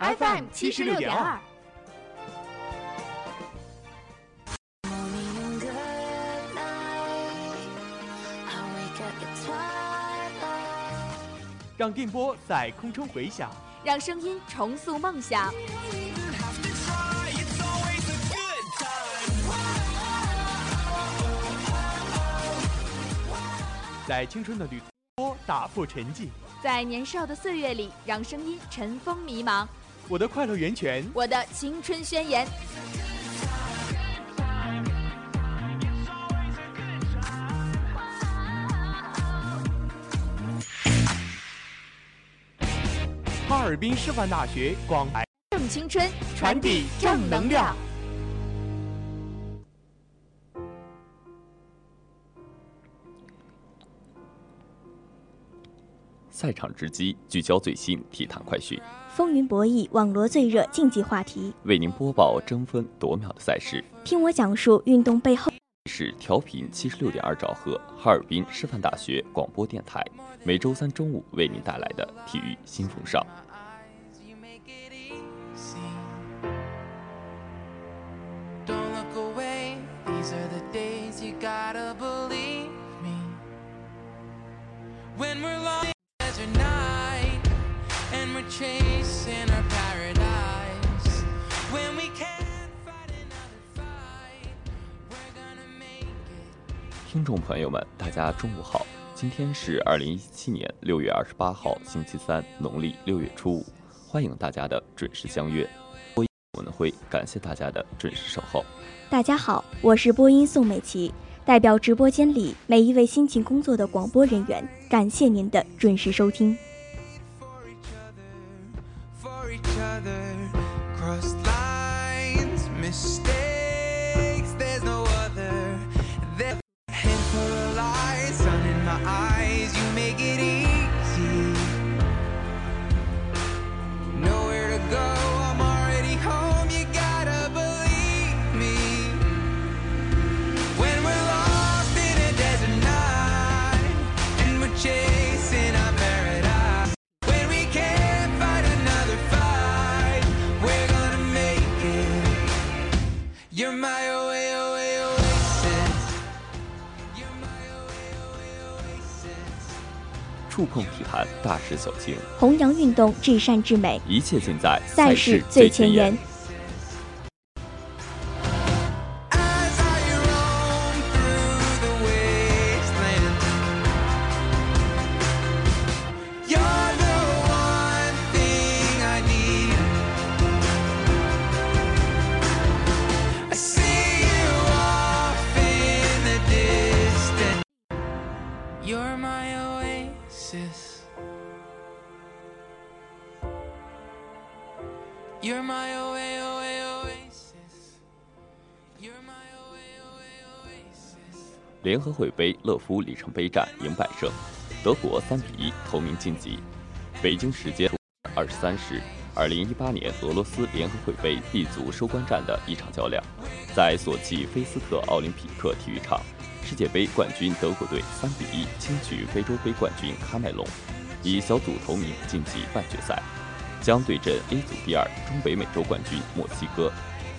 FM 七十六点二。让电波在空中回响，让声音重塑梦想。在青春的旅途打破沉寂，在年少的岁月里，让声音尘封迷茫。我的快乐源泉，我的青春宣言。哈尔滨师范大学广台正青春，传递正能量。赛场直击，聚焦最新体坛快讯，风云博弈，网罗最热竞技话题，为您播报争分夺秒的赛事。听我讲述运动背后。是调频七十六点二兆赫，哈尔滨师范大学广播电台，每周三中午为您带来的体育新风尚。听众朋友们，大家中午好！今天是二零一七年六月二十八号，星期三，农历六月初五。欢迎大家的准时相约。播音文辉，感谢大家的准时守候。大家好，我是播音宋美琪，代表直播间里每一位辛勤工作的广播人员，感谢您的准时收听。crossed 触碰体坛大势所趋，弘扬运动至善至美，一切尽在赛事最前沿。联合会杯勒夫里程碑战赢百胜，德国三比一头名晋级。北京时间二十三时，二零一八年俄罗斯联合会杯 B 组收官战的一场较量，在索契菲斯特奥林匹克体育场，世界杯冠军德国队三比一轻取非洲杯冠军喀麦隆，以小组头名晋级半决赛，将对阵 A 组第二中北美洲冠军墨西哥。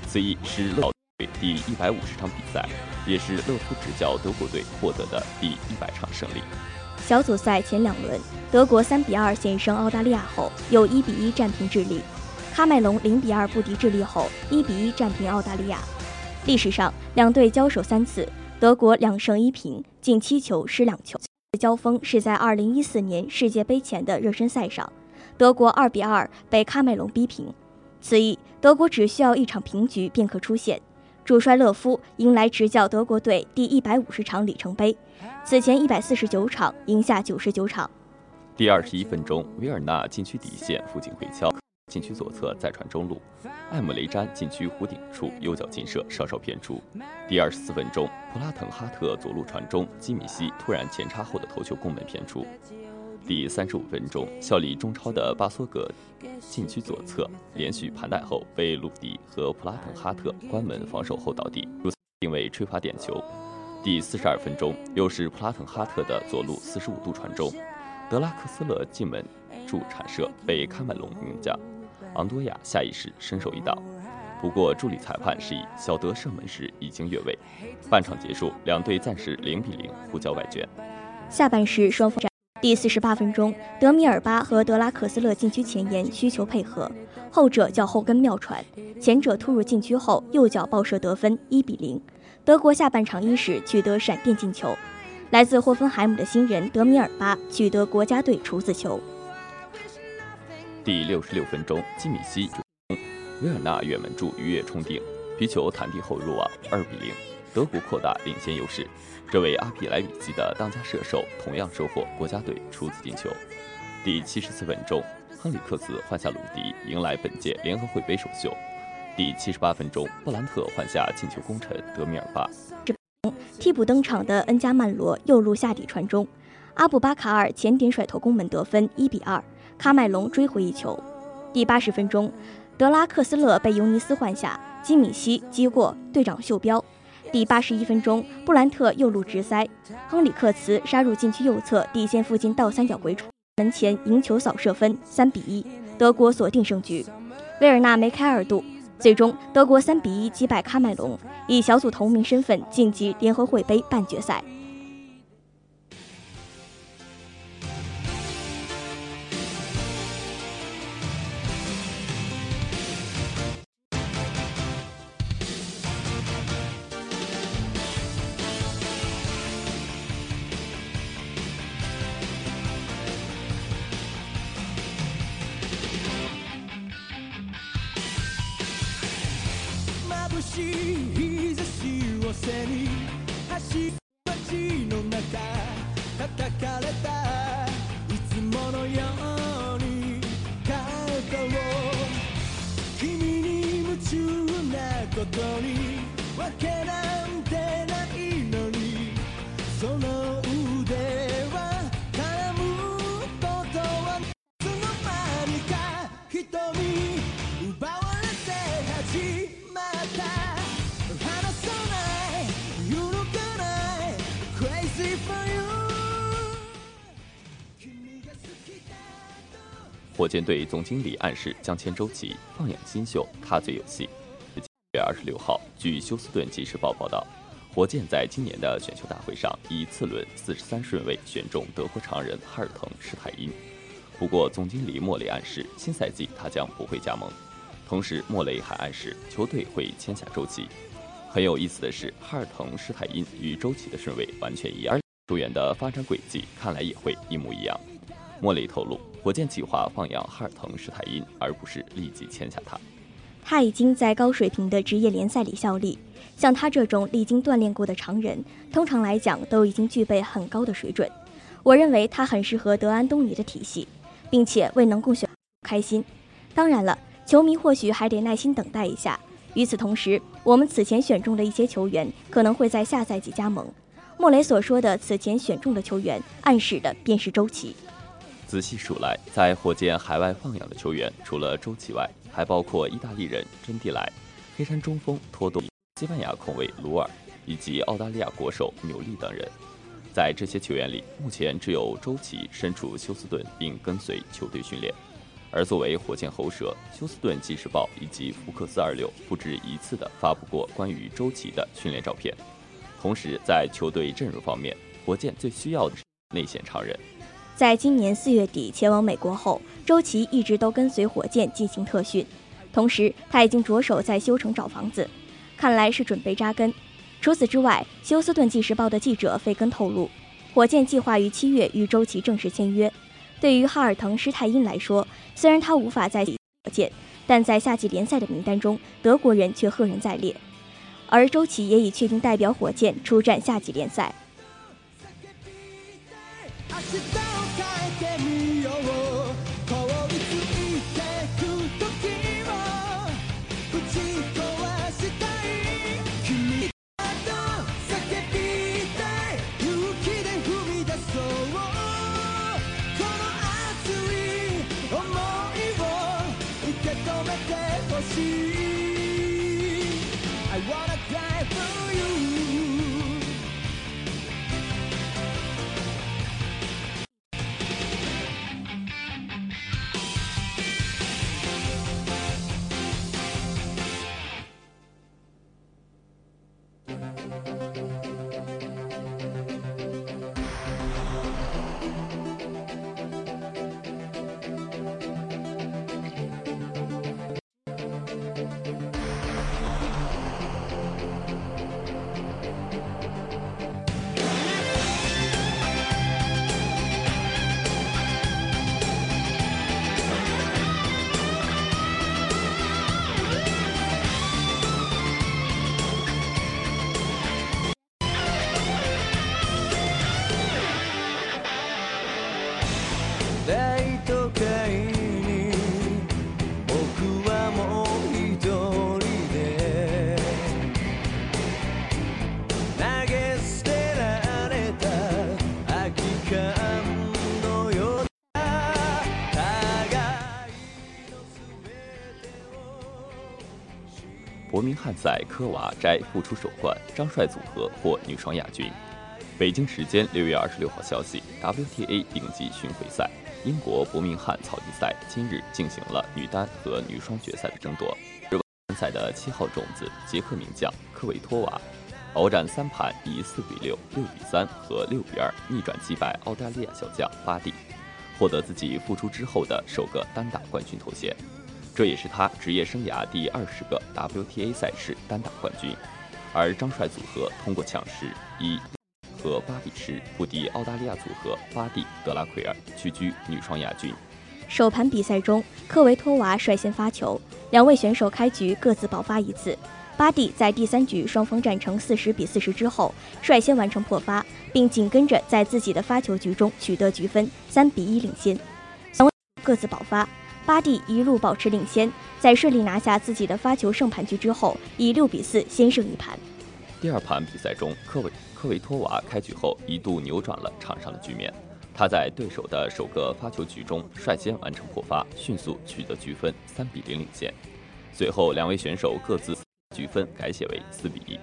此役是乐队第一百五十场比赛。也是勒夫执教德国队获得的第一百场胜利。小组赛前两轮，德国三比二险胜澳大利亚后，又一比一战平智利；喀麦隆零比二不敌智利后，一比一战平澳大利亚。历史上两队交手三次，德国两胜一平，进七球失两球。交锋是在2014年世界杯前的热身赛上，德国2比2被喀麦隆逼平。此役德国只需要一场平局便可出线。主帅勒夫迎来执教德国队第一百五十场里程碑，此前一百四十九场赢下九十九场。第二十一分钟，维尔纳禁区底线附近回敲，禁区左侧再传中路，艾姆雷詹禁区弧顶处右脚劲射，稍稍偏出。第二十四分钟，普拉滕哈特左路传中，基米希突然前插后的头球攻门偏出。第三十五分钟，效力中超的巴索格禁区左侧连续盘带后，被鲁迪和普拉滕哈特关门防守后倒地，如此定位吹罚点球。第四十二分钟，又是普拉滕哈特的左路四十五度传中，德拉克斯勒进门助铲射，被喀麦隆名将昂多亚下意识伸手一挡，不过助理裁判示意小德射门时已经越位。半场结束，两队暂时零比零互交外卷。下半时双方。第四十八分钟，德米尔巴和德拉克斯勒禁区前沿需求配合，后者脚后跟妙传，前者突入禁区后右脚爆射得分，一比零。德国下半场伊始取得闪电进球，来自霍芬海姆的新人德米尔巴取得国家队处子球。第六十六分钟，基米希维尔纳远门柱鱼跃冲顶，皮球弹地后入网，二比零，德国扩大领先优势。这位阿比莱比基的当家射手同样收获国家队初次进球。第七十四分钟，亨里克斯换下鲁迪，迎来本届联合会杯首秀。第七十八分钟，布兰特换下进球功臣德米尔巴。替补登场的恩加曼罗右路下底传中，阿布巴卡尔前点甩头攻门得分，一比二。卡麦隆追回一球。第八十分钟，德拉克斯勒被尤尼斯换下，基米希击过队长袖标。第八十一分钟，布兰特右路直塞，亨里克茨杀入禁区右侧底线附近倒三角回传，门前迎球扫射分，三比一，德国锁定胜局。维尔纳梅开二度，最终德国三比一击败喀麦隆，以小组头名身份晋级联合会杯半决赛。しい日差しを背に橋っちの中戦う火箭队总经理暗示将签周琦，放养新秀，他最有戏。月二十六号，据休斯顿纪事报报道，火箭在今年的选秀大会上以次轮四十三顺位选中德国常人哈尔滕施泰因。不过，总经理莫雷暗示新赛季他将不会加盟。同时，莫雷还暗示球队会签下周琦。很有意思的是，哈尔滕施泰因与周琦的顺位完全一样，球员的发展轨迹看来也会一模一样。莫雷透露。火箭计划放养哈尔滕施泰因，而不是立即签下他。他已经在高水平的职业联赛里效力，像他这种历经锻炼过的常人，通常来讲都已经具备很高的水准。我认为他很适合德安东尼的体系，并且为能共选开心。当然了，球迷或许还得耐心等待一下。与此同时，我们此前选中的一些球员可能会在下赛季加盟。莫雷所说的此前选中的球员，暗示的便是周琦。仔细数来，在火箭海外放养的球员，除了周琦外，还包括意大利人真蒂莱、黑山中锋托多、西班牙控卫鲁尔以及澳大利亚国手纽利等人。在这些球员里，目前只有周琦身处休斯顿并跟随球队训练。而作为火箭喉舌，休斯顿纪事报以及福克斯二六不止一次地发布过关于周琦的训练照片。同时，在球队阵容方面，火箭最需要的是内线常人。在今年四月底前往美国后，周琦一直都跟随火箭进行特训，同时他已经着手在休城找房子。看来是准备扎根。除此之外，休斯顿纪时报的记者费根透露，火箭计划于七月与周琦正式签约。对于哈尔滕施泰因来说，虽然他无法在火箭，但在夏季联赛的名单中，德国人却赫然在列。而周琦也已确定代表火箭出战夏季联赛。赛科娃摘复出首冠，张帅组合获女双亚军。北京时间六月二十六号消息，WTA 顶级巡回赛英国伯明翰草地赛今日进行了女单和女双决赛的争夺。参赛的七号种子捷克名将科维托娃，鏖战三盘，以四比六、六比三和六比二逆转击败澳大利亚小将巴蒂，获得自己复出之后的首个单打冠军头衔。这也是他职业生涯第二十个 WTA 赛事单打冠军，而张帅组合通过抢十一和八比十不敌澳大利亚组合巴蒂德拉奎尔，屈居女双亚军。首盘比赛中，科维托娃率先发球，两位选手开局各自爆发一次。巴蒂在第三局双方战成四十比四十之后，率先完成破发，并紧跟着在自己的发球局中取得局分，三比一领先。两位各自爆发。巴蒂一路保持领先，在顺利拿下自己的发球胜盘局之后，以六比四先胜一盘。第二盘比赛中，科维科维托娃开局后一度扭转了场上的局面。他在对手的首个发球局中率先完成破发，迅速取得局分，三比零领先。随后两位选手各自局分改写为四比一。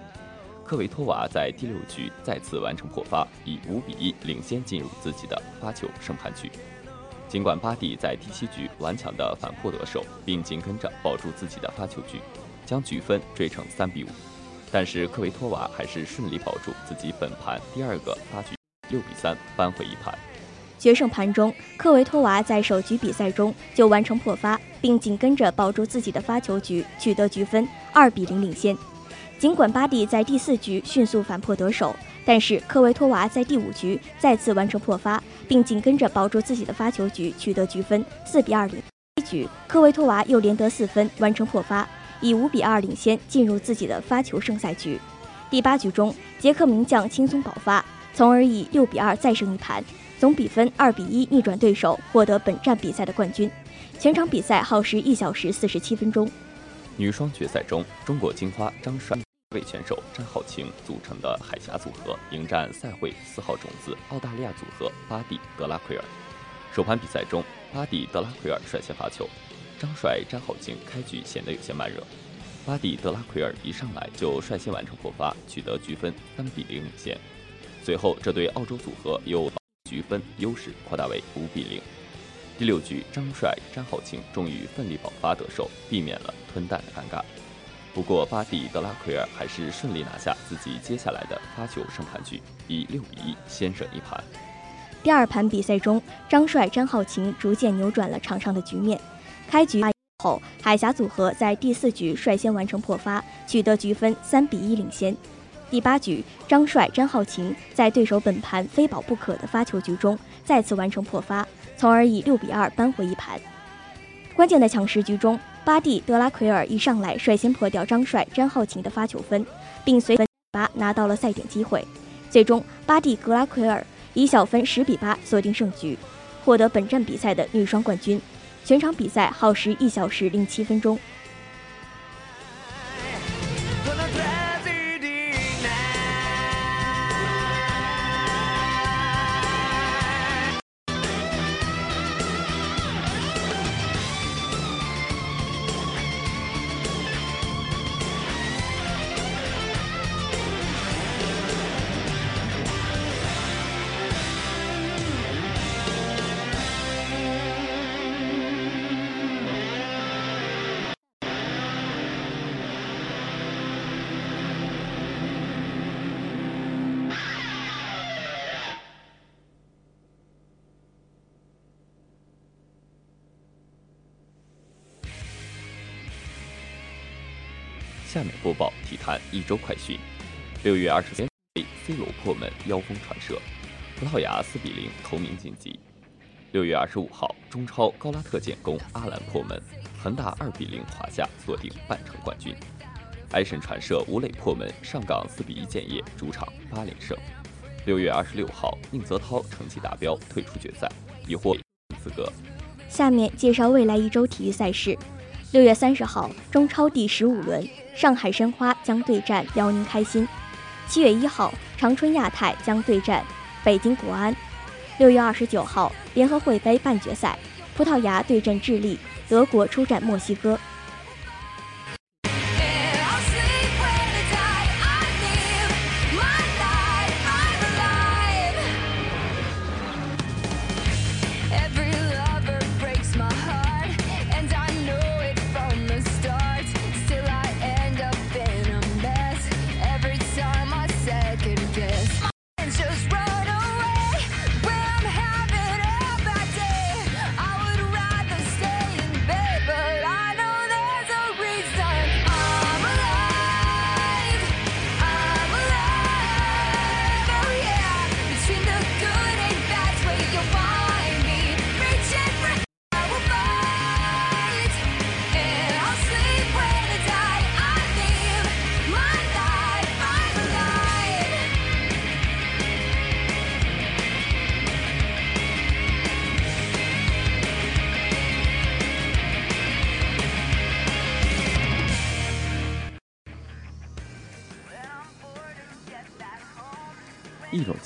科维托娃在第六局再次完成破发，以五比一领先进入自己的发球胜盘局。尽管巴蒂在第七局顽强地反破得手，并紧跟着保住自己的发球局，将局分追成三比五，但是科维托娃还是顺利保住自己本盘第二个发局，六比三扳回一盘。决胜盘中，科维托娃在首局比赛中就完成破发，并紧跟着保住自己的发球局，取得局分二比零领先。尽管巴蒂在第四局迅速反破得手。但是科维托娃在第五局再次完成破发，并紧跟着保住自己的发球局，取得局分四比二领。一局科维托娃又连得四分，完成破发，以五比二领先进入自己的发球胜赛局。第八局中，捷克名将轻松爆发，从而以六比二再胜一盘，总比分二比一逆转对手，获得本站比赛的冠军。全场比赛耗时一小时四十七分钟。女双决赛中，中国金花张帅。位选手詹皓晴组成的海峡组合迎战赛会四号种子澳大利亚组合巴蒂德拉奎尔。首盘比赛中，巴蒂德拉奎尔率先发球，张帅詹皓晴开局显得有些慢热。巴蒂德拉奎尔一上来就率先完成破发，取得局分三比零领先。随后，这对澳洲组合又把局分优势扩大为五比零。第六局，张帅詹皓晴终于奋力爆发得手，避免了吞蛋的尴尬。不过，巴蒂德拉奎尔还是顺利拿下自己接下来的发球胜盘局，以六比一先胜一盘。第二盘比赛中，张帅詹皓晴逐渐扭转了场上的局面。开局后，海峡组合在第四局率先完成破发，取得局分三比一领先。第八局，张帅、詹浩晴在对手本盘非保不可的发球局中再次完成破发，从而以六比二扳回一盘。关键的抢十局中，巴蒂德拉奎尔一上来率先破掉张帅、詹浩晴的发球分，并随分八拿到了赛点机会。最终，巴蒂格拉奎尔以小分十比八锁定胜局，获得本站比赛的女双冠军。全场比赛耗时一小时零七分钟。周快讯。六月二十三日，C 罗破门，妖风传射，葡萄牙四比零头名晋级。六月二十五号，中超高拉特建功，阿兰破门，恒大二比零华夏，锁定半程冠军。埃神传射，吴磊破门，上港四比一建业，主场八连胜。六月二十六号，宁泽涛成绩达标，退出决赛，已获资格。下面介绍未来一周体育赛事。六月三十号，中超第十五轮，上海申花将对战辽宁开心；七月一号，长春亚泰将对战北京国安；六月二十九号，联合会杯半决赛，葡萄牙对阵智利，德国出战墨西哥。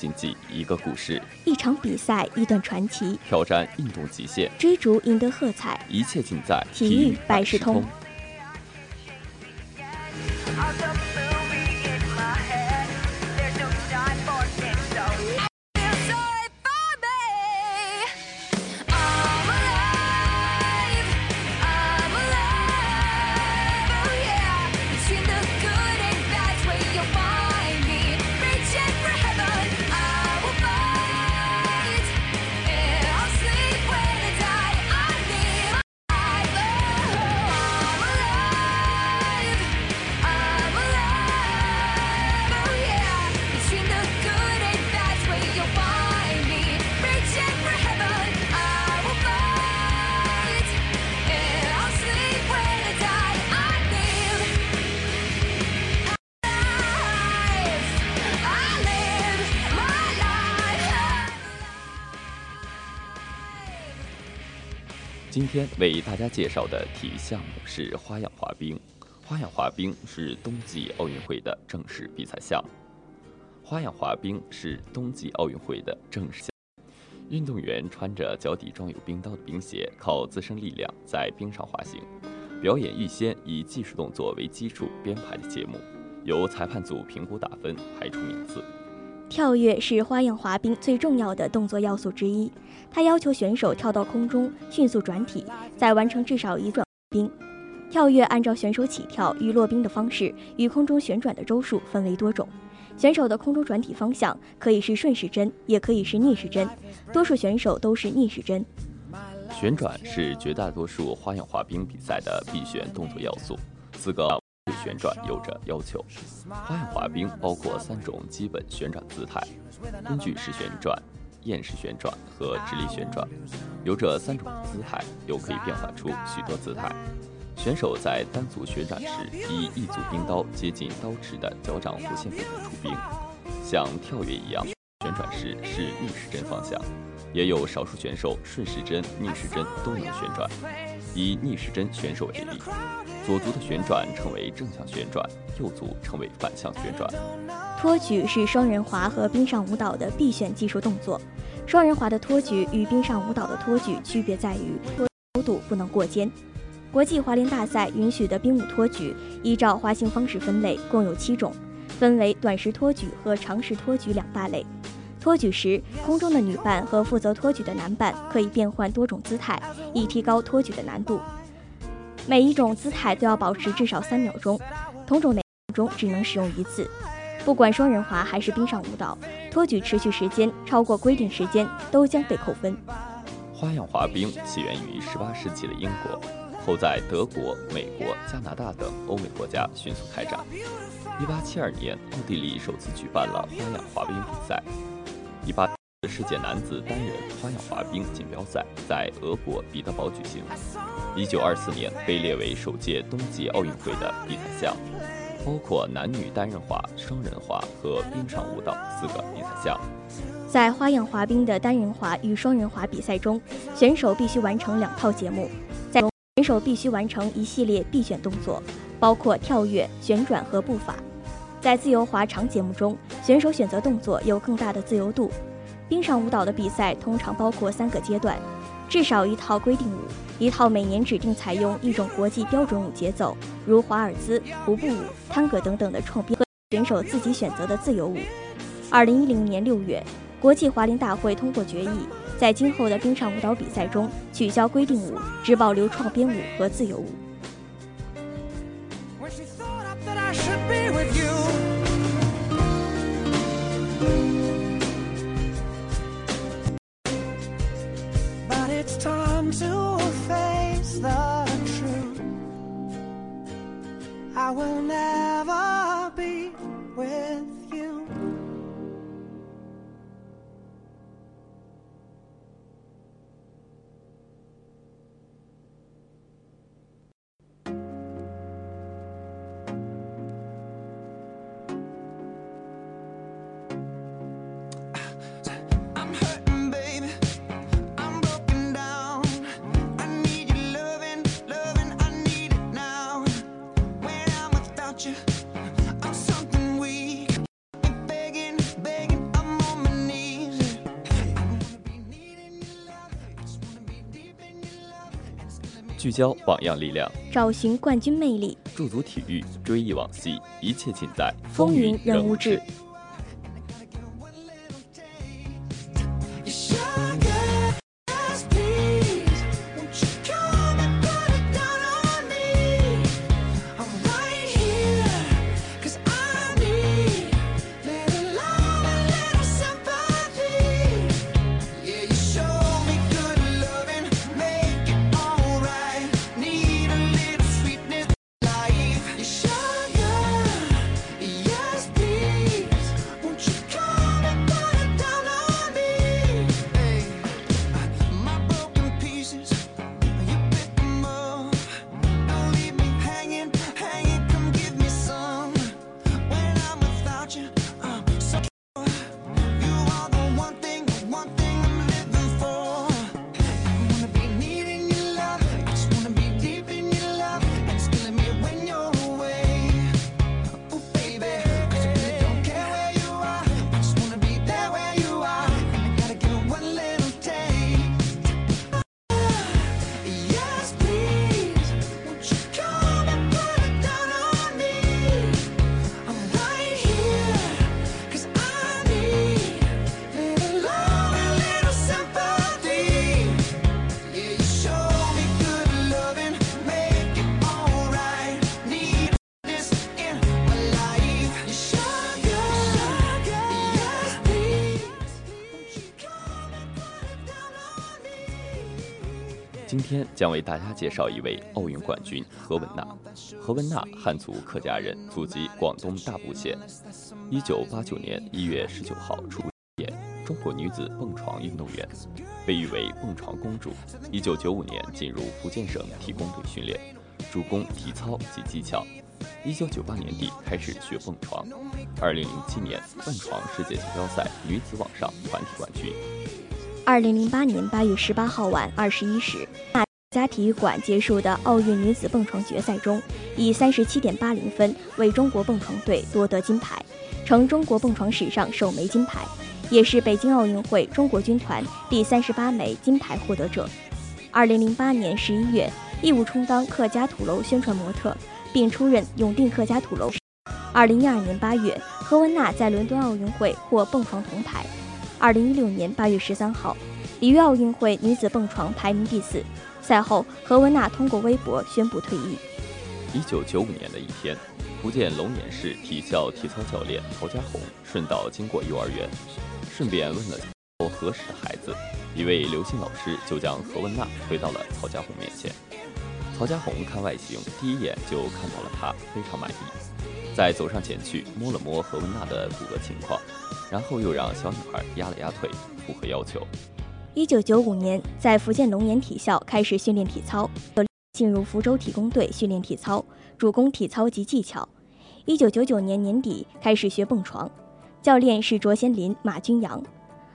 竞技，一个故事；一场比赛，一段传奇；挑战运动极限，追逐赢得喝彩，一切尽在体育百事通。天为大家介绍的体育项目是花样滑冰。花样滑冰是冬季奥运会的正式比赛项目。花样滑冰是冬季奥运会的正式项目。运动员穿着脚底装有冰刀的冰鞋，靠自身力量在冰上滑行，表演预先以技术动作为基础编排的节目，由裁判组评估打分，排出名次。跳跃是花样滑冰最重要的动作要素之一，他要求选手跳到空中，迅速转体，再完成至少一转冰。跳跃按照选手起跳与落冰的方式与空中旋转的周数分为多种。选手的空中转体方向可以是顺时针，也可以是逆时针，多数选手都是逆时针。旋转是绝大多数花样滑冰比赛的必选动作要素，四个对旋转有着要求。花样滑冰包括三种基本旋转姿态：根据是旋转、燕式旋转和直立旋转。有这三种姿态，又可以变换出许多姿态。选手在单足旋转时，以一组冰刀接近刀持的脚掌弧线部分出冰，像跳跃一样。旋转时是逆时针方向，也有少数选手顺时针、逆时针都能旋转。以逆时针选手为例，左足的旋转称为正向旋转，右足称为反向旋转。托举是双人滑和冰上舞蹈的必选技术动作。双人滑的托举与冰上舞蹈的托举区别在于高度不能过肩。国际滑联大赛允许的冰舞托举，依照滑行方式分类，共有七种，分为短时托举和长时托举两大类。托举时，空中的女伴和负责托举的男伴可以变换多种姿态，以提高托举的难度。每一种姿态都要保持至少三秒钟，同种内容中只能使用一次。不管双人滑还是冰上舞蹈，托举持续时间超过规定时间，都将被扣分。花样滑冰起源于18世纪的英国。后在德国、美国、加拿大等欧美国家迅速开展。1872年，奥地利首次举办了花样滑冰比赛。18世界男子单人花样滑冰锦标赛在俄国彼得堡举行。1924年，被列为首届冬季奥运会的比赛项，包括男女单人滑、双人滑和冰上舞蹈四个比赛项。在花样滑冰的单人滑与双人滑比赛中，选手必须完成两套节目。在选手必须完成一系列必选动作，包括跳跃、旋转和步伐。在自由滑长节目中，选手选择动作有更大的自由度。冰上舞蹈的比赛通常包括三个阶段，至少一套规定舞，一套每年指定采用一种国际标准舞节奏，如华尔兹、徒步舞、探戈等等的创编和选手自己选择的自由舞。二零一零年六月，国际滑联大会通过决议。在今后的冰上舞蹈比赛中，取消规定舞，只保留创编舞和自由舞。It's time to face the truth. I will never be with 聚焦榜样力量，找寻冠军魅力，驻足体育，追忆往昔，一切尽在风云人物志。将为大家介绍一位奥运冠军何文娜。何文娜，汉族客家人，祖籍广东大埔县。一九八九年一月十九号出演中国女子蹦床运动员，被誉为“蹦床公主”。一九九五年进入福建省体工队训练，主攻体操及技巧。一九九八年底开始学蹦床，二零零七年蹦床世界锦标赛女子网上团体冠军。二零零八年八月十八号晚二十一时，国家体育馆结束的奥运女子蹦床决赛中，以三十七点八零分为中国蹦床队夺得金牌，成中国蹦床史上首枚金牌，也是北京奥运会中国军团第三十八枚金牌获得者。二零零八年十一月，义务充当客家土楼宣传模特，并出任永定客家土楼。二零一二年八月，何文娜在伦敦奥运会获蹦床铜牌。二零一六年八月十三号，里约奥运会女子蹦床排名第四。赛后，何文娜通过微博宣布退役。一九九五年的一天，福建龙岩市体校体操教练曹家红顺道经过幼儿园，顺便问了何时的孩子，一位刘姓老师就将何文娜推到了曹家红面前。曹家红看外形，第一眼就看到了她，非常满意。再走上前去摸了摸何文娜的骨骼情况。然后又让小女孩压了压腿，符合要求。一九九五年，在福建龙岩体校开始训练体操，进入福州体工队训练体操，主攻体操及技巧。一九九九年年底开始学蹦床，教练是卓先林、马君阳。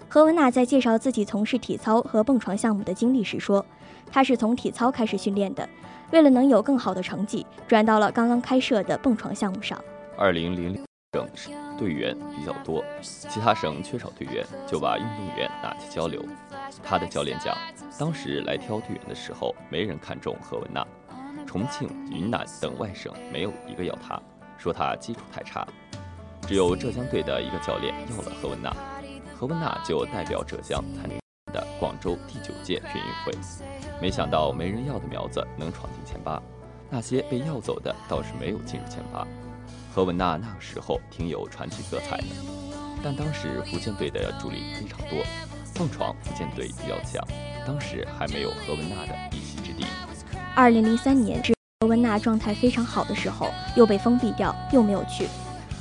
何文娜在介绍自己从事体操和蹦床项目的经历时说：“她是从体操开始训练的，为了能有更好的成绩，转到了刚刚开设的蹦床项目上。”二零零零。省队员比较多，其他省缺少队员，就把运动员拿去交流。他的教练讲，当时来挑队员的时候，没人看中何文娜，重庆、云南等外省没有一个要他，说他基础太差。只有浙江队的一个教练要了何文娜，何文娜就代表浙江参与的广州第九届全运会。没想到没人要的苗子能闯进前八，那些被要走的倒是没有进入前八。何文娜那个时候挺有传奇色彩的，但当时福建队的主力非常多，蹦床福建队比较强，当时还没有何文娜的一席之地。二零零三年，何文娜状态非常好的时候，又被封闭掉，又没有去。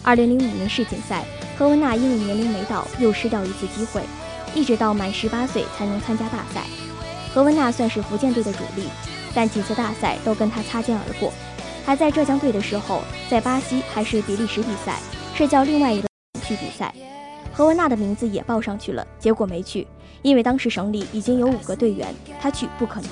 二零零五年世锦赛，何文娜因为年龄没到，又失掉一次机会，一直到满十八岁才能参加大赛。何文娜算是福建队的主力，但几次大赛都跟她擦肩而过。还在浙江队的时候，在巴西还是比利时比赛，是叫另外一个去比赛，何文娜的名字也报上去了，结果没去，因为当时省里已经有五个队员，她去不可能。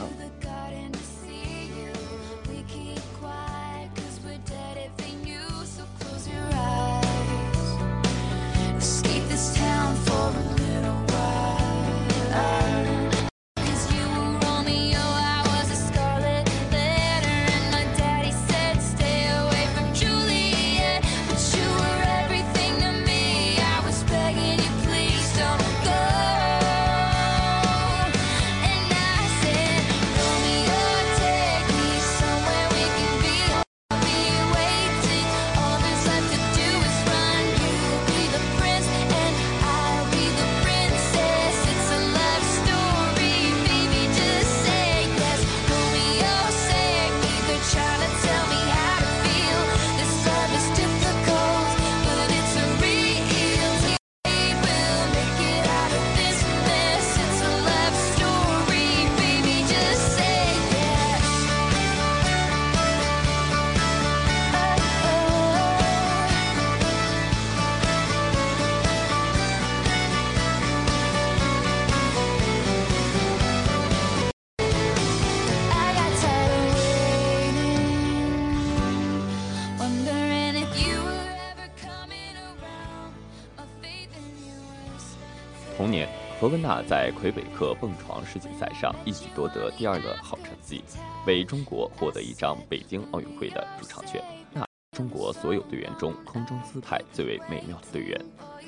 娜在魁北克蹦床世锦赛上一举夺得第二个好成绩，为中国获得一张北京奥运会的入场券。那中国所有队员中，空中姿态最为美妙的队员，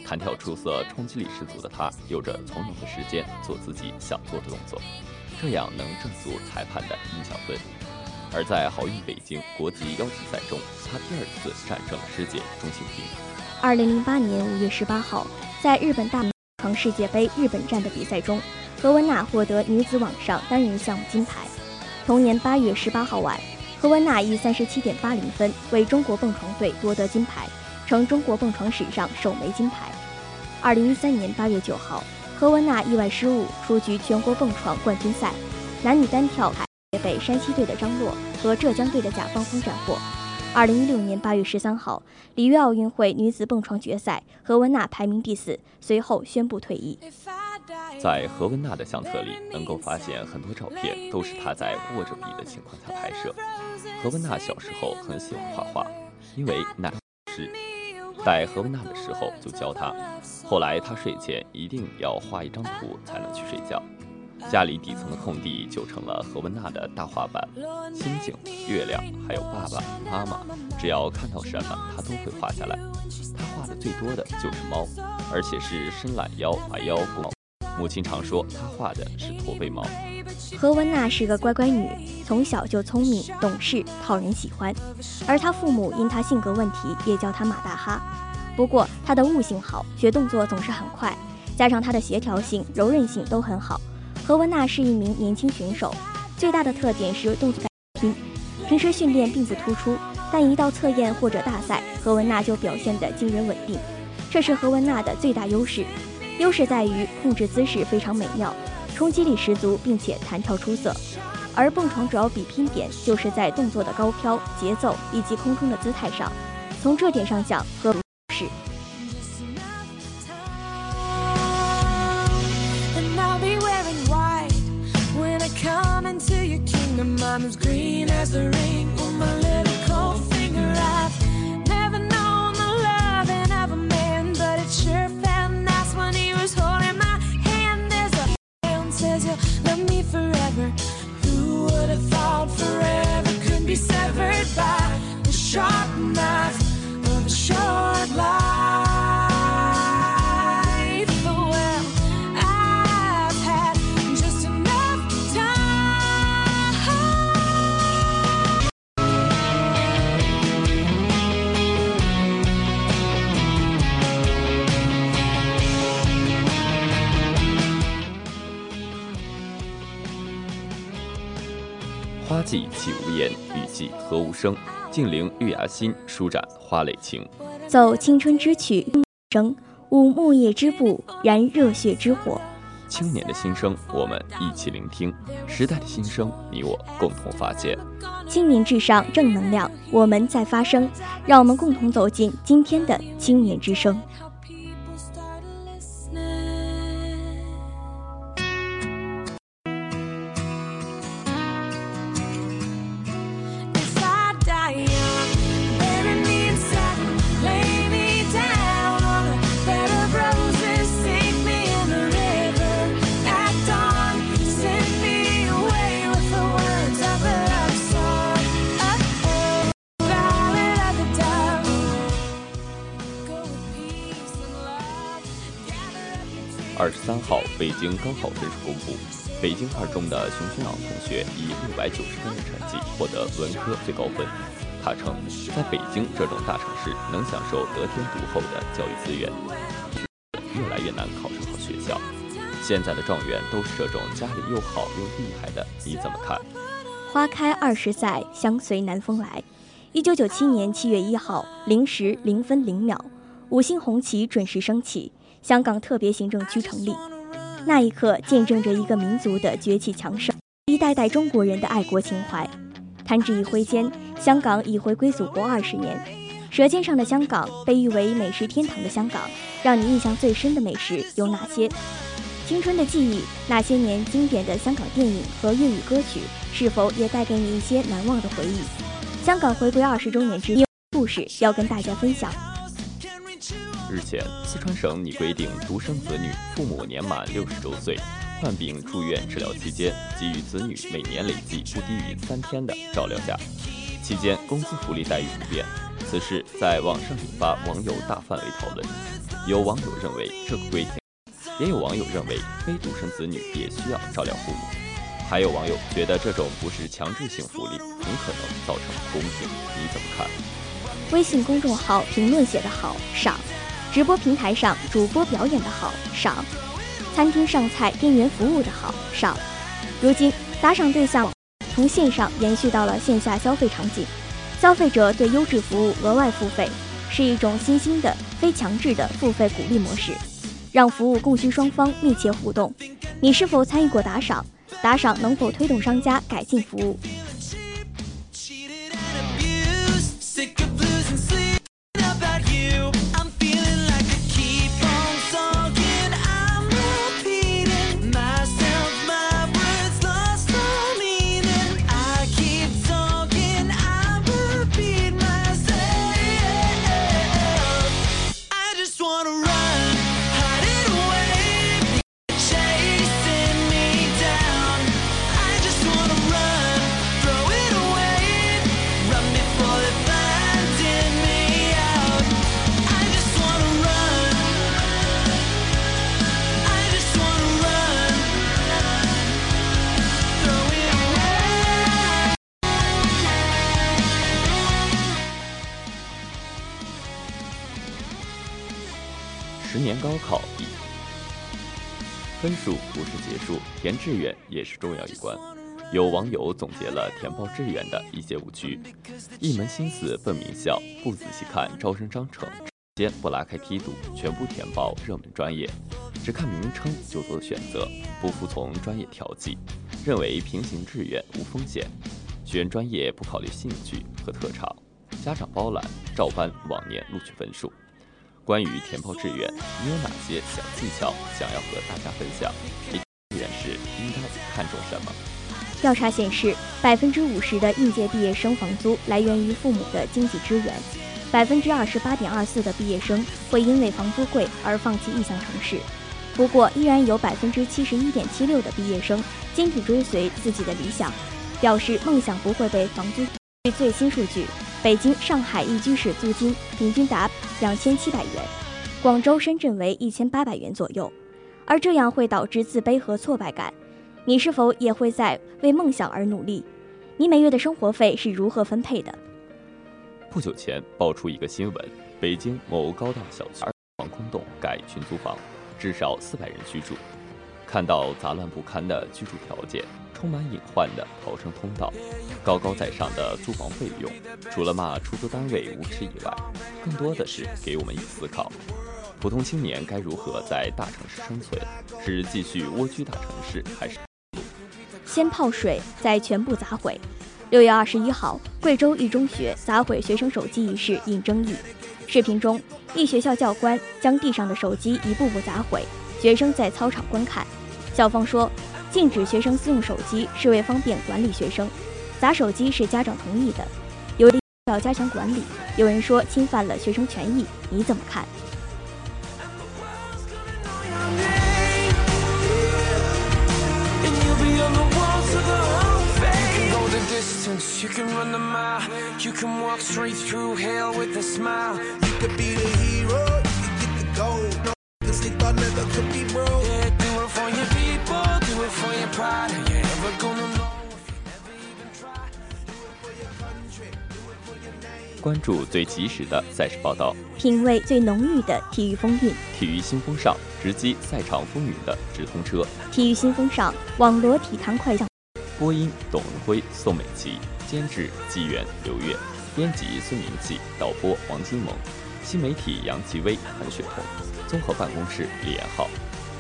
弹跳出色、冲击力十足的她，有着从容的时间做自己想做的动作，这样能挣足裁判的印象分。而在好运北京国际邀请赛中，她第二次战胜了世界中心平。二零零八年五月十八号，在日本大。世界杯日本站的比赛中，何文娜获得女子网上单人项目金牌。同年八月十八号晚，何文娜以三十七点八零分为中国蹦床队夺得金牌，成中国蹦床史上首枚金牌。二零一三年八月九号，何文娜意外失误出局全国蹦床冠军赛，男女单跳也被山西队的张洛和浙江队的贾芳峰斩获。二零一六年八月十三号，里约奥运会女子蹦床决赛，何文娜排名第四，随后宣布退役。在何文娜的相册里，能够发现很多照片都是她在握着笔的情况下拍摄。何文娜小时候很喜欢画画，因为奶师带何文娜的时候就教她。后来她睡前一定要画一张图才能去睡觉。家里底层的空地就成了何文娜的大画板，星星、月亮，还有爸爸妈妈，只要看到什么，她都会画下来。她画的最多的就是猫，而且是伸懒腰把腰部。母亲常说她画的是驼背猫。何文娜是个乖乖女，从小就聪明懂事，讨人喜欢。而她父母因她性格问题，也叫她马大哈。不过她的悟性好，学动作总是很快，加上她的协调性、柔韧性都很好。何文娜是一名年轻选手，最大的特点是动作感拼。平时训练并不突出，但一到测验或者大赛，何文娜就表现得惊人稳定，这是何文娜的最大优势。优势在于控制姿势非常美妙，冲击力十足，并且弹跳出色。而蹦床主要比拼点就是在动作的高飘、节奏以及空中的姿态上。从这点上讲，何是。I'm as green as the ring on my little cold finger. I've never known the loving of a man, but it sure felt nice when he was holding my hand. There's a hand says he'll love me forever. Who would have thought forever could be severed by the sharp 花季岂无言，雨季何无声。静聆绿芽心，舒展花蕾情。奏青春之曲，声舞木叶之步，燃热血之火。青年的心声，我们一起聆听；时代的心声，你我共同发现。青年至上，正能量，我们在发声。让我们共同走进今天的青年之声。北京高考分数公布，北京二中的熊轩昂同学以六百九十分的成绩获得文科最高分。他称，在北京这种大城市，能享受得天独厚的教育资源，越来越难考上好学校。现在的状元都是这种家里又好又厉害的，你怎么看？花开二十载，相随南风来。一九九七年七月一号零时零分零秒，五星红旗准时升起。香港特别行政区成立，那一刻见证着一个民族的崛起强盛，一代代中国人的爱国情怀。弹指一挥间，香港已回归祖国二十年。舌尖上的香港，被誉为美食天堂的香港，让你印象最深的美食有哪些？青春的记忆，那些年经典的香港电影和粤语歌曲，是否也带给你一些难忘的回忆？香港回归二十周年之故事要跟大家分享。日前，四川省拟规定，独生子女父母年满六十周岁，患病住院治疗期间，给予子女每年累计不低于三天的照料假，期间工资福利待遇不变。此事在网上引发网友大范围讨论，有网友认为这个规定，也有网友认为非独生子女也需要照料父母，还有网友觉得这种不是强制性福利，很可能造成不公平。你怎么看？微信公众号评论写得好，赏。直播平台上主播表演的好赏，餐厅上菜店员服务的好赏。如今打赏对象从线上延续到了线下消费场景。消费者对优质服务额外付费，是一种新兴的非强制的付费鼓励模式，让服务供需双方密切互动。你是否参与过打赏？打赏能否推动商家改进服务？志愿也是重要一关。有网友总结了填报志愿的一些误区：一门心思奔名校，不仔细看招生章程；先不拉开梯度，全部填报热门专业；只看名称就做选择，不服从专业调剂；认为平行志愿无风险；选专业不考虑兴趣和特长；家长包揽，照搬往年录取分数。关于填报志愿，你有哪些小技巧想要和大家分享？看重什么？调查显示，百分之五十的应届毕业生房租来源于父母的经济支援，百分之二十八点二四的毕业生会因为房租贵而放弃异乡城市。不过，依然有百分之七十一点七六的毕业生坚定追随自己的理想，表示梦想不会被房租。最新数据。北京、上海一居室租金平均达两千七百元，广州、深圳为一千八百元左右，而这样会导致自卑和挫败感。你是否也会在为梦想而努力？你每月的生活费是如何分配的？不久前爆出一个新闻：北京某高档小区二房空洞改群租房，至少四百人居住。看到杂乱不堪的居住条件。充满隐患的逃生通道，高高在上的租房费用，除了骂出租单位无耻以外，更多的是给我们以思考：普通青年该如何在大城市生存？是继续蜗居大城市，还是先泡水再全部砸毁？六月二十一号，贵州一中学砸毁学生手机一事引争议。视频中，一学校教官将地上的手机一步步砸毁，学生在操场观看。校方说。禁止学生私用手机是为方便管理学生，砸手机是家长同意的，有的要加强管理。有人说侵犯了学生权益，你怎么看？关注最及时的赛事报道，品味最浓郁的体育风韵。体育新风尚，直击赛场风云的直通车。体育新风尚，网罗体坛快讯。播音：董文辉、宋美琪，监制：纪元、刘月，编辑：孙明记，导播：王金萌，新媒体：杨奇威、韩雪彤，综合办公室：李延浩，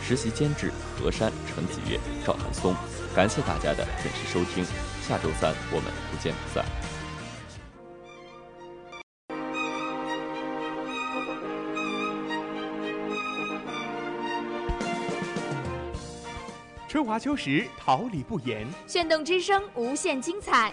实习监制：何山、陈子月、赵寒松。感谢大家的准时收听，下周三我们不见不散。春华秋实，桃李不言。炫动之声，无限精彩。